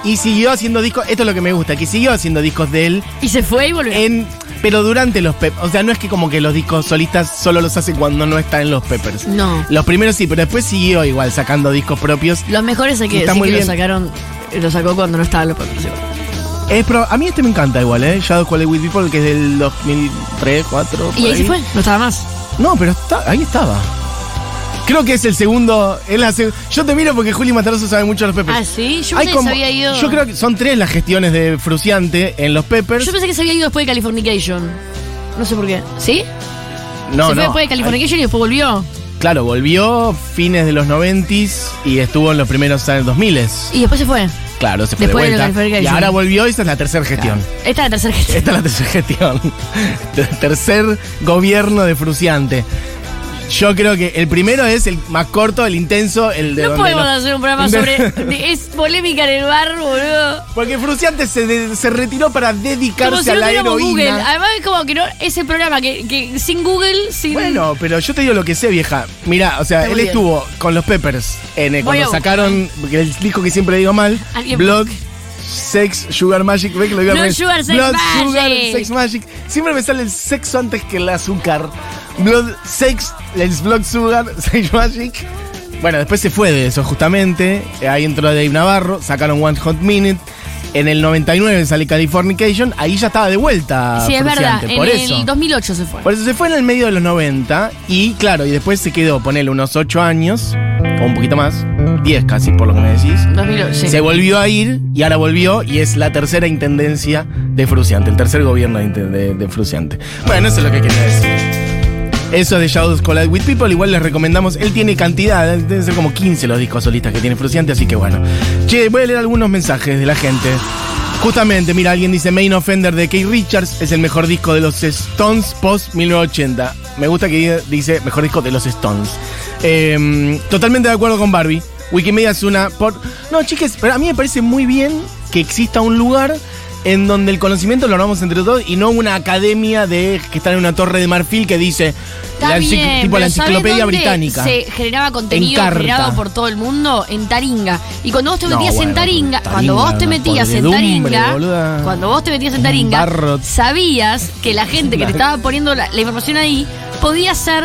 Speaker 2: y siguió haciendo discos, esto es lo que me gusta, que siguió haciendo discos de él
Speaker 3: Y se fue y volvió.
Speaker 2: en pero durante los Peppers, o sea, no es que como que los discos solistas solo los hace cuando no está en los Peppers.
Speaker 3: No.
Speaker 2: Los primeros sí, pero después siguió igual sacando discos propios.
Speaker 3: Los mejores hay que
Speaker 2: Está
Speaker 3: decir
Speaker 2: muy
Speaker 3: que lo
Speaker 2: bien.
Speaker 3: sacaron, lo sacó cuando no estaban los Peppers.
Speaker 2: Es pro- a mí este me encanta igual, ¿eh? Shadow Call with People, que es del 2003, 2004.
Speaker 3: Y ahí se fue, no estaba más.
Speaker 2: No, pero está, ahí estaba. Creo que es el segundo. es la seg- yo te miro porque Juli Mataroso sabe mucho de los Peppers.
Speaker 3: Ah, sí, yo pensé que se había ido.
Speaker 2: Yo creo que son tres las gestiones de Fruciante en los Peppers.
Speaker 3: Yo pensé que se había ido después de Californication. No sé por qué. ¿Sí?
Speaker 2: no,
Speaker 3: se fue
Speaker 2: no.
Speaker 3: después de Californication y después volvió.
Speaker 2: Claro, volvió fines de los 90s y estuvo en los primeros años 2000
Speaker 3: Y después se fue.
Speaker 2: Claro, se fue
Speaker 3: Después
Speaker 2: de
Speaker 3: de
Speaker 2: vuelta.
Speaker 3: Californication.
Speaker 2: Y ahora volvió y esta es la tercera gestión.
Speaker 3: Esta es la tercera gestión.
Speaker 2: Esta es la tercera gestión. Ter- Tercer gobierno de Fruciante. Yo creo que el primero es el más corto, el intenso, el de
Speaker 3: No
Speaker 2: donde
Speaker 3: podemos
Speaker 2: no-
Speaker 3: hacer un programa sobre. es polémica en el bar, boludo.
Speaker 2: Porque Fruciante se, de- se retiró para
Speaker 3: Como
Speaker 2: dedicarse
Speaker 3: si
Speaker 2: a
Speaker 3: no
Speaker 2: la
Speaker 3: tuviéramos Google.
Speaker 2: heroína.
Speaker 3: Además, es como que no. Ese programa que, que sin Google, sin.
Speaker 2: Bueno, pero yo te digo lo que sé, vieja. Mira, o sea,
Speaker 3: Está
Speaker 2: él
Speaker 3: bien.
Speaker 2: estuvo con los Peppers en, eh, cuando sacaron el disco que siempre digo mal, Blood, Sex, Sugar Magic, ve que lo digo
Speaker 3: Blood. Sugar, Sex
Speaker 2: Blood,
Speaker 3: Magic.
Speaker 2: Sugar, Sex Magic. Siempre me sale el sexo antes que el azúcar. Blood, Sex, el Blood, Sugar, Sex Magic. Bueno, después se fue de eso justamente. Ahí entró Dave Navarro, sacaron One Hot Minute. En el 99 sale Californication, ahí ya estaba de vuelta.
Speaker 3: sí, es verdad. En
Speaker 2: por eso.
Speaker 3: el 2008 se fue.
Speaker 2: Por eso se fue en el medio de los 90 y claro, y después se quedó, ponele unos 8 años, o un poquito más, 10 casi por lo que me decís.
Speaker 3: 2008, sí.
Speaker 2: Se volvió a ir y ahora volvió y es la tercera intendencia de Fruciante, el tercer gobierno de, de- de Fruciante. Bueno, eso es lo que quería decir. Eso de Shadows Collide with People, igual les recomendamos. Él tiene cantidad, deben ser como 15 los discos solistas que tiene Fruciante, así que bueno. Che, voy a leer algunos mensajes de la gente. Justamente, mira, alguien dice Main Offender de Keith Richards es el mejor disco de los Stones post 1980. Me gusta que dice mejor disco de los Stones. Eh, totalmente de acuerdo con Barbie. Wikimedia es una. Por... No, chicas, pero a mí me parece muy bien que exista un lugar en donde el conocimiento lo hagamos entre todos y no una academia de que está en una torre de marfil que dice la
Speaker 3: bien,
Speaker 2: tipo la
Speaker 3: pero ¿sabés
Speaker 2: enciclopedia británica.
Speaker 3: Se generaba contenido generado por todo el mundo en Taringa. Y cuando vos te
Speaker 2: No,
Speaker 3: metías
Speaker 2: bueno,
Speaker 3: en Taringa,
Speaker 2: Taringa,
Speaker 3: cuando vos te metías en Taringa,
Speaker 2: boluda.
Speaker 3: cuando vos te metías en Taringa, sabías que la gente que te estaba poniendo la, la información ahí podía ser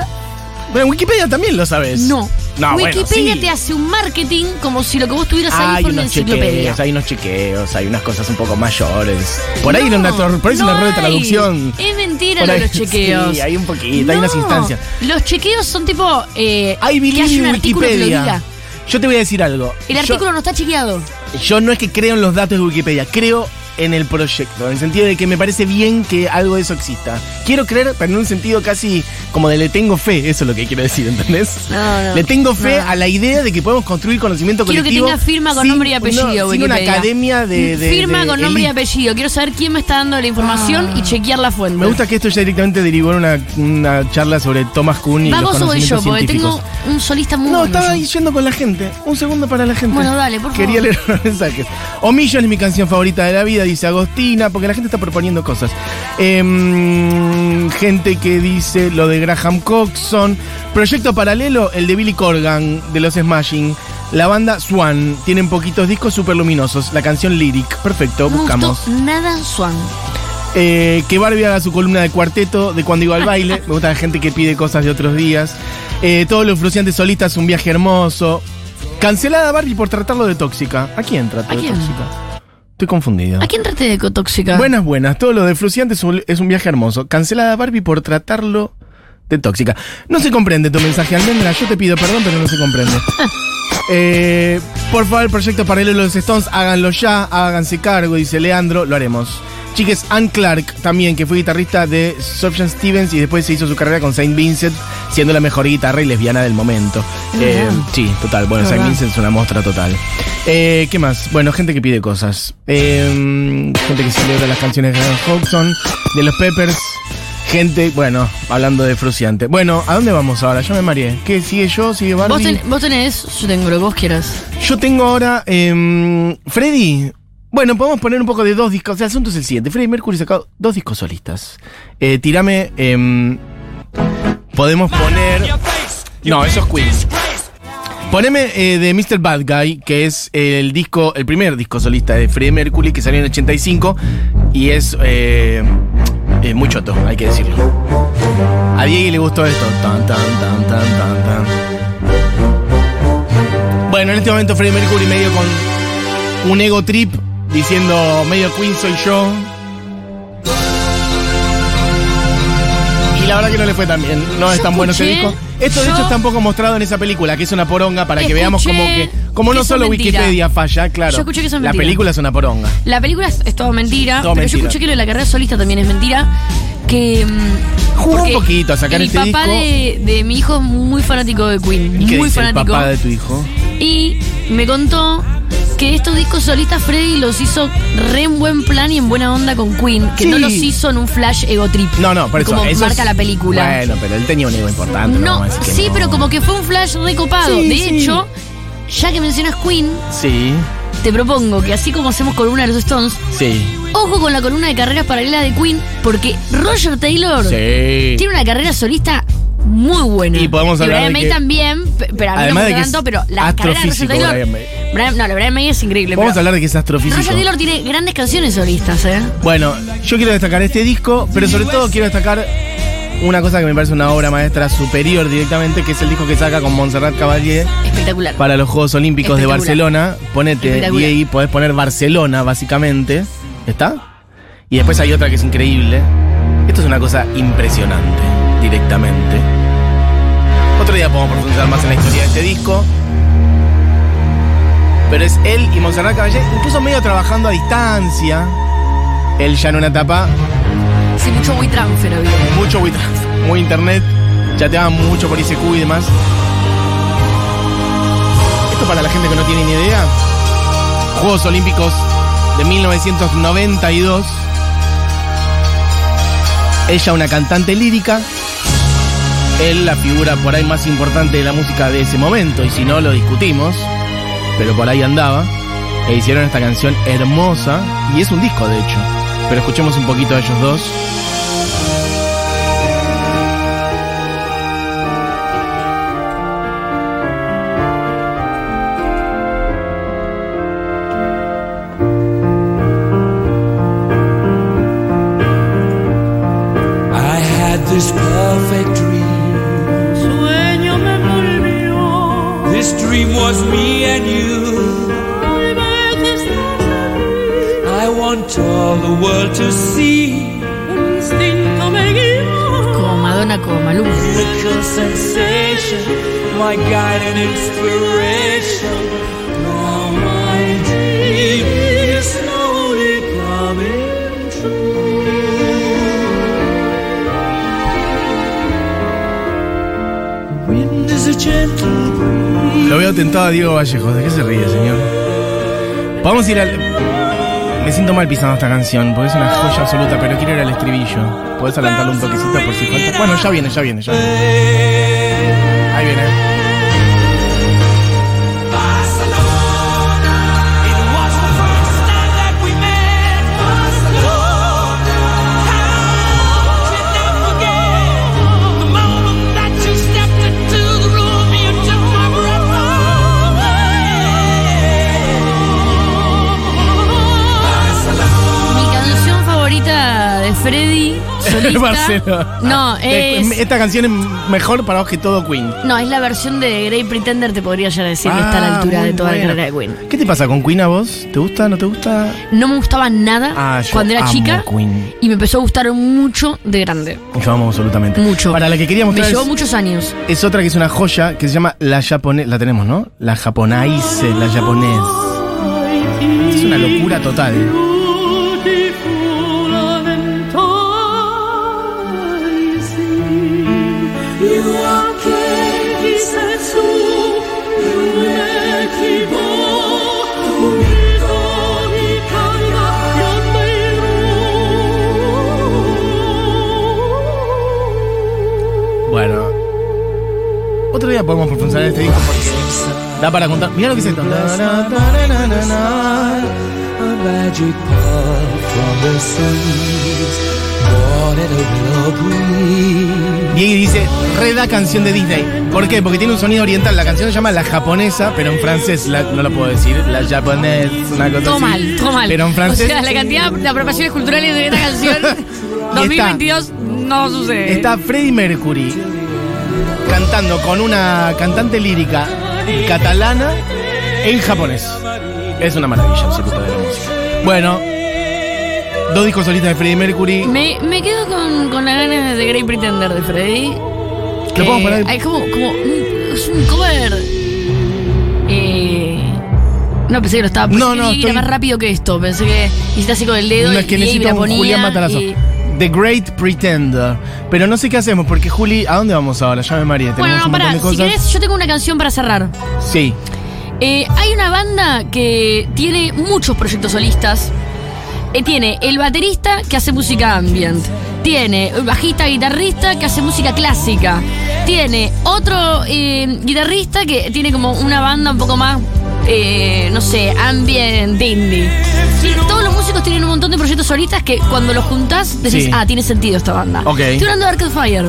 Speaker 2: Bueno, en Wikipedia también lo sabes.
Speaker 3: no.
Speaker 2: No, bueno,
Speaker 3: Wikipedia
Speaker 2: sí.
Speaker 3: te hace un marketing como si lo que vos tuvieras ahí
Speaker 2: Hay
Speaker 3: fuera una
Speaker 2: unos
Speaker 3: enciclopedia.
Speaker 2: chequeos, hay unos chequeos, hay unas cosas un poco mayores. Por ahí era una por ahí es
Speaker 3: no
Speaker 2: un error de
Speaker 3: hay.
Speaker 2: traducción.
Speaker 3: Es mentira
Speaker 2: Por
Speaker 3: lo de los chequeos.
Speaker 2: Sí, hay un poquito, hay unas instancias.
Speaker 3: Los chequeos son tipo. Eh,
Speaker 2: Hay
Speaker 3: que haya un que lo
Speaker 2: Wikipedia.
Speaker 3: diga.
Speaker 2: Yo te voy a decir algo.
Speaker 3: El
Speaker 2: Yo-
Speaker 3: artículo no está chequeado.
Speaker 2: Yo no es que creo en los datos de Wikipedia, creo en el proyecto, en el sentido de que me parece bien que algo de eso exista. Quiero creer, pero en un sentido casi como de le tengo fe, eso es lo que quiero decir, ¿entendés?
Speaker 3: No, no.
Speaker 2: Le tengo fe
Speaker 3: No.
Speaker 2: a la idea de que podemos construir conocimiento
Speaker 3: Quiero que
Speaker 2: colectivo.
Speaker 3: tenga firma con
Speaker 2: sin-
Speaker 3: nombre y apellido,
Speaker 2: sin una academia de, de-
Speaker 3: Firma
Speaker 2: de
Speaker 3: con nombre y apellido. Quiero saber quién me está dando la información y chequear la fuente.
Speaker 2: Me gusta que esto ya directamente derivó en una, una charla sobre Thomas Kuhn y
Speaker 3: Vamos
Speaker 2: los
Speaker 3: voy yo,
Speaker 2: conocimientos
Speaker 3: porque tengo un solista muy
Speaker 2: No,
Speaker 3: bueno
Speaker 2: estaba
Speaker 3: yo.
Speaker 2: yendo con la gente. Un segundo para la gente.
Speaker 3: Bueno, dale, por
Speaker 2: Quería
Speaker 3: favor.
Speaker 2: leer los mensajes. O Million es mi canción favorita de la vida, dice Agostina, porque la gente está proponiendo cosas. Em, gente que dice lo de Graham Coxon. Proyecto paralelo, el de Billy Corgan, de los Smashing. La banda Swan. Tienen poquitos discos super luminosos. La canción Lyric. Perfecto,
Speaker 3: No
Speaker 2: buscamos.
Speaker 3: gustó nada Swan.
Speaker 2: Eh, que Barbie haga su columna de cuarteto de cuando iba al baile. Me gusta la gente que pide cosas de otros días. Eh, todos los fruciantes solistas, un viaje hermoso. Cancelada Barbie por tratarlo de tóxica. ¿A quién trató
Speaker 3: ¿A
Speaker 2: de tóxica? Estoy confundido.
Speaker 3: ¿A quién traté de ecotóxica?
Speaker 2: Buenas, buenas. Todo lo de Fruciante es un, es un viaje hermoso. Cancelada Barbie por tratarlo de tóxica. No se comprende tu mensaje, Almendra. Yo te pido perdón, pero no se comprende. Eh, por favor, el proyecto paralelo de los Stones, háganlo ya, háganse cargo, dice Leandro, lo haremos. Chiques, Ann Clark también, que fue guitarrista de Sufjan Stevens y después se hizo su carrera con Saint Vincent, siendo la mejor guitarra y lesbiana del momento. Eh, sí, total. Bueno, Saint. Vincent es una muestra total. Eh, ¿Qué más? Bueno, gente que pide cosas. Gente que celebra las canciones de Graham Hodgson, de los Peppers. Gente, bueno, hablando de Fruciante. Bueno, ¿a dónde vamos ahora? Yo me mareé. ¿Qué? ¿Sigue yo? ¿Sigue Barbie?
Speaker 3: ¿Vos, ten- vos tenés, yo tengo lo que vos quieras.
Speaker 2: Yo tengo ahora. em, Freddy. Bueno, podemos poner un poco de dos discos. El asunto es el siguiente. Freddy Mercury sacó dos discos solistas. Eh, tirame. em, podemos poner. No, eso es Queen. Poneme eh, de Mr. Bad Guy, que es el disco, el primer disco solista de Freddie Mercury que salió en el 85 y es eh, eh, muy choto, hay que decirlo. A Diego le gustó esto. Tan, tan, tan, tan, tan. Bueno, en este momento Freddie Mercury medio con un ego trip diciendo medio Queen soy yo. Y la verdad que no le fue tan bien. No es tan bueno ese disco. Esto de hecho está un poco mostrado en esa película, que es una poronga, para que veamos como que. Como no solo
Speaker 3: mentira.
Speaker 2: Wikipedia falla, claro.
Speaker 3: Yo escuché que son
Speaker 2: La
Speaker 3: mentira.
Speaker 2: película es una poronga.
Speaker 3: La película es, es todo mentira,
Speaker 2: Todo
Speaker 3: pero
Speaker 2: mentira.
Speaker 3: yo escuché que lo de la carrera solista también es mentira. Que. mm,
Speaker 2: Jugó un poquito a sacar
Speaker 3: el
Speaker 2: este
Speaker 3: papá
Speaker 2: disco.
Speaker 3: De, de mi hijo es muy fanático de Queen.
Speaker 2: ¿Y qué
Speaker 3: muy
Speaker 2: dice el
Speaker 3: fanático.
Speaker 2: papá de tu hijo?
Speaker 3: Y me contó que estos discos solistas Freddy los hizo re en buen plan y en buena onda con Queen, que
Speaker 2: Sí.
Speaker 3: no los hizo en un flash ego trip.
Speaker 2: No, no, por eso.
Speaker 3: Como
Speaker 2: eso
Speaker 3: marca
Speaker 2: es-
Speaker 3: la película.
Speaker 2: Bueno, pero él tenía un ego importante.
Speaker 3: No,
Speaker 2: que
Speaker 3: sí,
Speaker 2: no.
Speaker 3: pero como que fue un flash recopado.
Speaker 2: Sí,
Speaker 3: de
Speaker 2: sí.
Speaker 3: hecho, ya que mencionas Queen,
Speaker 2: Sí,
Speaker 3: te propongo que así como hacemos columna de los Stones,
Speaker 2: sí.
Speaker 3: ojo con la columna de carreras paralelas de Queen, porque Roger Taylor
Speaker 2: Sí.
Speaker 3: tiene una carrera solista muy buena.
Speaker 2: Y podemos hablar
Speaker 3: Brian
Speaker 2: de
Speaker 3: May
Speaker 2: que-
Speaker 3: también, pe- pero a mí no me tanto, pero la carrera de Roger Taylor.
Speaker 2: Brian
Speaker 3: no, la Brian May es increíble.
Speaker 2: Vamos a hablar de que es astrofísico.
Speaker 3: Roger Taylor tiene grandes canciones solistas, ¿eh?
Speaker 2: Bueno, yo quiero destacar este disco, pero sobre todo quiero destacar una cosa que me parece una obra maestra superior directamente, que es el disco que saca con Montserrat Caballé
Speaker 3: Espectacular.
Speaker 2: para los Juegos Olímpicos de. Barcelona. Ponete, y ahí podés poner Barcelona, básicamente. ¿Está? Y después hay otra que es increíble. Esto es una cosa impresionante, directamente. Otro día podemos profundizar más en la historia de este disco. Pero es él y Montserrat Caballé, incluso medio trabajando a distancia. Él ya en una etapa
Speaker 3: Sí, mucho muy transfer había.
Speaker 2: mucho WeTransfer, muy internet, chateaban mucho por ICQ y demás. Esto para la gente que no tiene ni idea. Juegos Olímpicos de 1992. Ella una cantante lírica. Él la figura por ahí más importante de la música de ese momento. Y si no, lo discutimos. Pero por ahí andaba. E hicieron esta canción hermosa. Y es un disco, de hecho. Pero escuchemos un poquito a ellos dos.
Speaker 9: My guide and.
Speaker 2: Lo veo tentado a Diego Vallejos. ¿De qué se ríe, señor? Vamos a ir al. Me siento mal pisando esta canción, porque es una joya absoluta, pero quiero ir al estribillo. ¿Podés adelantarlo un toquecito por si falta? Bueno, ya viene, ya viene, ya viene.
Speaker 3: No, es.
Speaker 2: Esta canción es mejor para vos que todo Queen.
Speaker 3: No, es la versión de Grey Pretender, te podría ya decir que está a la
Speaker 2: Ah,
Speaker 3: altura de toda la carrera de Queen.
Speaker 2: ¿Qué te pasa con Queen a vos? ¿Te gusta? ¿No te gusta?
Speaker 3: No me gustaba nada
Speaker 2: Ah,
Speaker 3: cuando era
Speaker 2: amo
Speaker 3: chica
Speaker 2: Queen.
Speaker 3: y me empezó a gustar mucho de grande.
Speaker 2: Yo amo absolutamente.
Speaker 3: Mucho.
Speaker 2: Para la que quería
Speaker 3: Me
Speaker 2: mostrar
Speaker 3: llevó
Speaker 2: es,
Speaker 3: muchos años.
Speaker 2: es otra que es una joya que se llama La Japonesa. La tenemos, ¿no? La Japonaise, la japonés. Es una locura total. Otro día podemos profundizar en este disco porque da para contar. Mira lo que es esto.
Speaker 9: A magic puff from the seas, born in a willow breeze.
Speaker 2: Diego dice, reda canción de Disney. ¿Por qué? Porque tiene un sonido oriental. La canción se llama La Japonesa, pero en francés la- no lo puedo decir. La japonés, una cosa
Speaker 3: Todo
Speaker 2: así.
Speaker 3: mal, todo mal.
Speaker 2: Pero en francés
Speaker 3: O sea, la cantidad de apropiaciones culturales de esta canción 2022 no sucede.
Speaker 2: está Freddie Mercury cantando con una cantante lírica catalana en japonés. Es una maravilla de la música. Bueno, dos discos solistas de Freddie Mercury.
Speaker 3: Me, me quedo con, con las ganas de Grey Pretender de Freddy.
Speaker 2: ¿Lo podemos poner?
Speaker 3: Hay como, como un, es un cover. Eh, no pensé que lo estaba.
Speaker 2: No,
Speaker 3: que
Speaker 2: no,
Speaker 3: Diego era
Speaker 2: estoy-
Speaker 3: más rápido que esto. Pensé que hiciste así con el dedo
Speaker 2: No
Speaker 3: y
Speaker 2: es que necesito
Speaker 3: la
Speaker 2: un
Speaker 3: ponía.
Speaker 2: Julián Matarazo.
Speaker 3: y-
Speaker 2: The Great Pretender. Pero no sé qué hacemos, porque Juli, ¿a dónde vamos ahora? Ya me mareé.
Speaker 3: Bueno,
Speaker 2: Tenemos
Speaker 3: no,
Speaker 2: un montón
Speaker 3: pará. Si querés, yo tengo una canción para cerrar.
Speaker 2: Sí.
Speaker 10: Eh, hay una banda que tiene muchos proyectos solistas. Eh, tiene el baterista que hace música ambient. Tiene el bajista guitarrista que hace música clásica. Tiene otro eh, guitarrista que tiene como una banda un poco más, eh, no sé, ambient indie. Todos los músicos tienen un montón de proyectos solistas que cuando los juntás decís,
Speaker 2: Sí.
Speaker 10: ah, tiene sentido esta banda.
Speaker 2: Ok.
Speaker 10: Estoy hablando de Arcade Fire.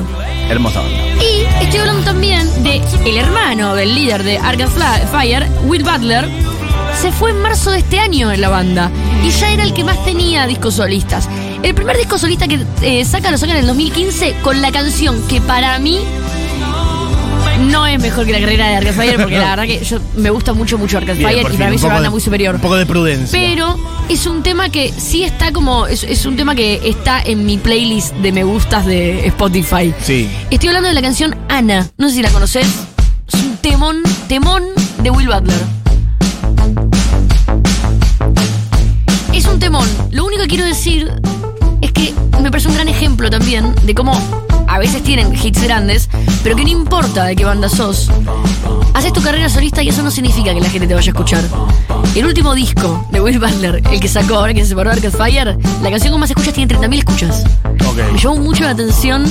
Speaker 2: Hermosa banda.
Speaker 10: Y estoy hablando también de el hermano del líder de Arcade Fla- Fire, Will Butler. Se fue en marzo de este año en la banda y ya era el que más tenía discos solistas. El primer disco solista que eh, saca lo saca en el 2015 con la canción que para mí no es mejor que la carrera de Arcade Fire porque la verdad que yo me gusta mucho mucho Arcade
Speaker 2: Bien,
Speaker 10: Fire
Speaker 2: por
Speaker 10: y
Speaker 2: fin,
Speaker 10: para mí es una banda
Speaker 2: de-
Speaker 10: muy superior.
Speaker 2: Un poco de prudencia.
Speaker 10: Pero es un tema que sí está como. Es, es un tema que está en mi playlist de me gustas de Spotify.
Speaker 2: Sí.
Speaker 10: Estoy hablando de la canción Ana. No sé si la conoces. Es un temón, temón de Will Butler. Es un temón. Lo único que quiero decir es que me parece un gran ejemplo también de cómo a veces tienen hits grandes, pero que no importa de qué banda sos. Haces tu carrera solista y eso no significa que la gente te vaya a escuchar. El último disco de Will Butler, el que sacó ahora que se separó de Arcade Fire, la canción con más escuchas tiene 30.000 escuchas. Me
Speaker 2: Ok.
Speaker 10: llamó mucho la atención.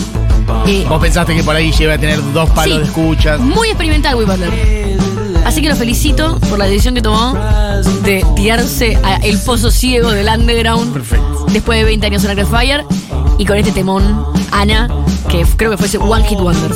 Speaker 10: eh,
Speaker 2: Vos pensaste que por ahí lleva a tener dos palos
Speaker 10: Sí.
Speaker 2: de escuchas.
Speaker 10: muy experimental Will Butler. Así que lo felicito por la decisión que tomó de tirarse a el pozo ciego del underground
Speaker 2: Perfecto.
Speaker 10: después de 20 años en Arcade Fire y con este temón, Ana, que creo que fuese One Hit Wonder.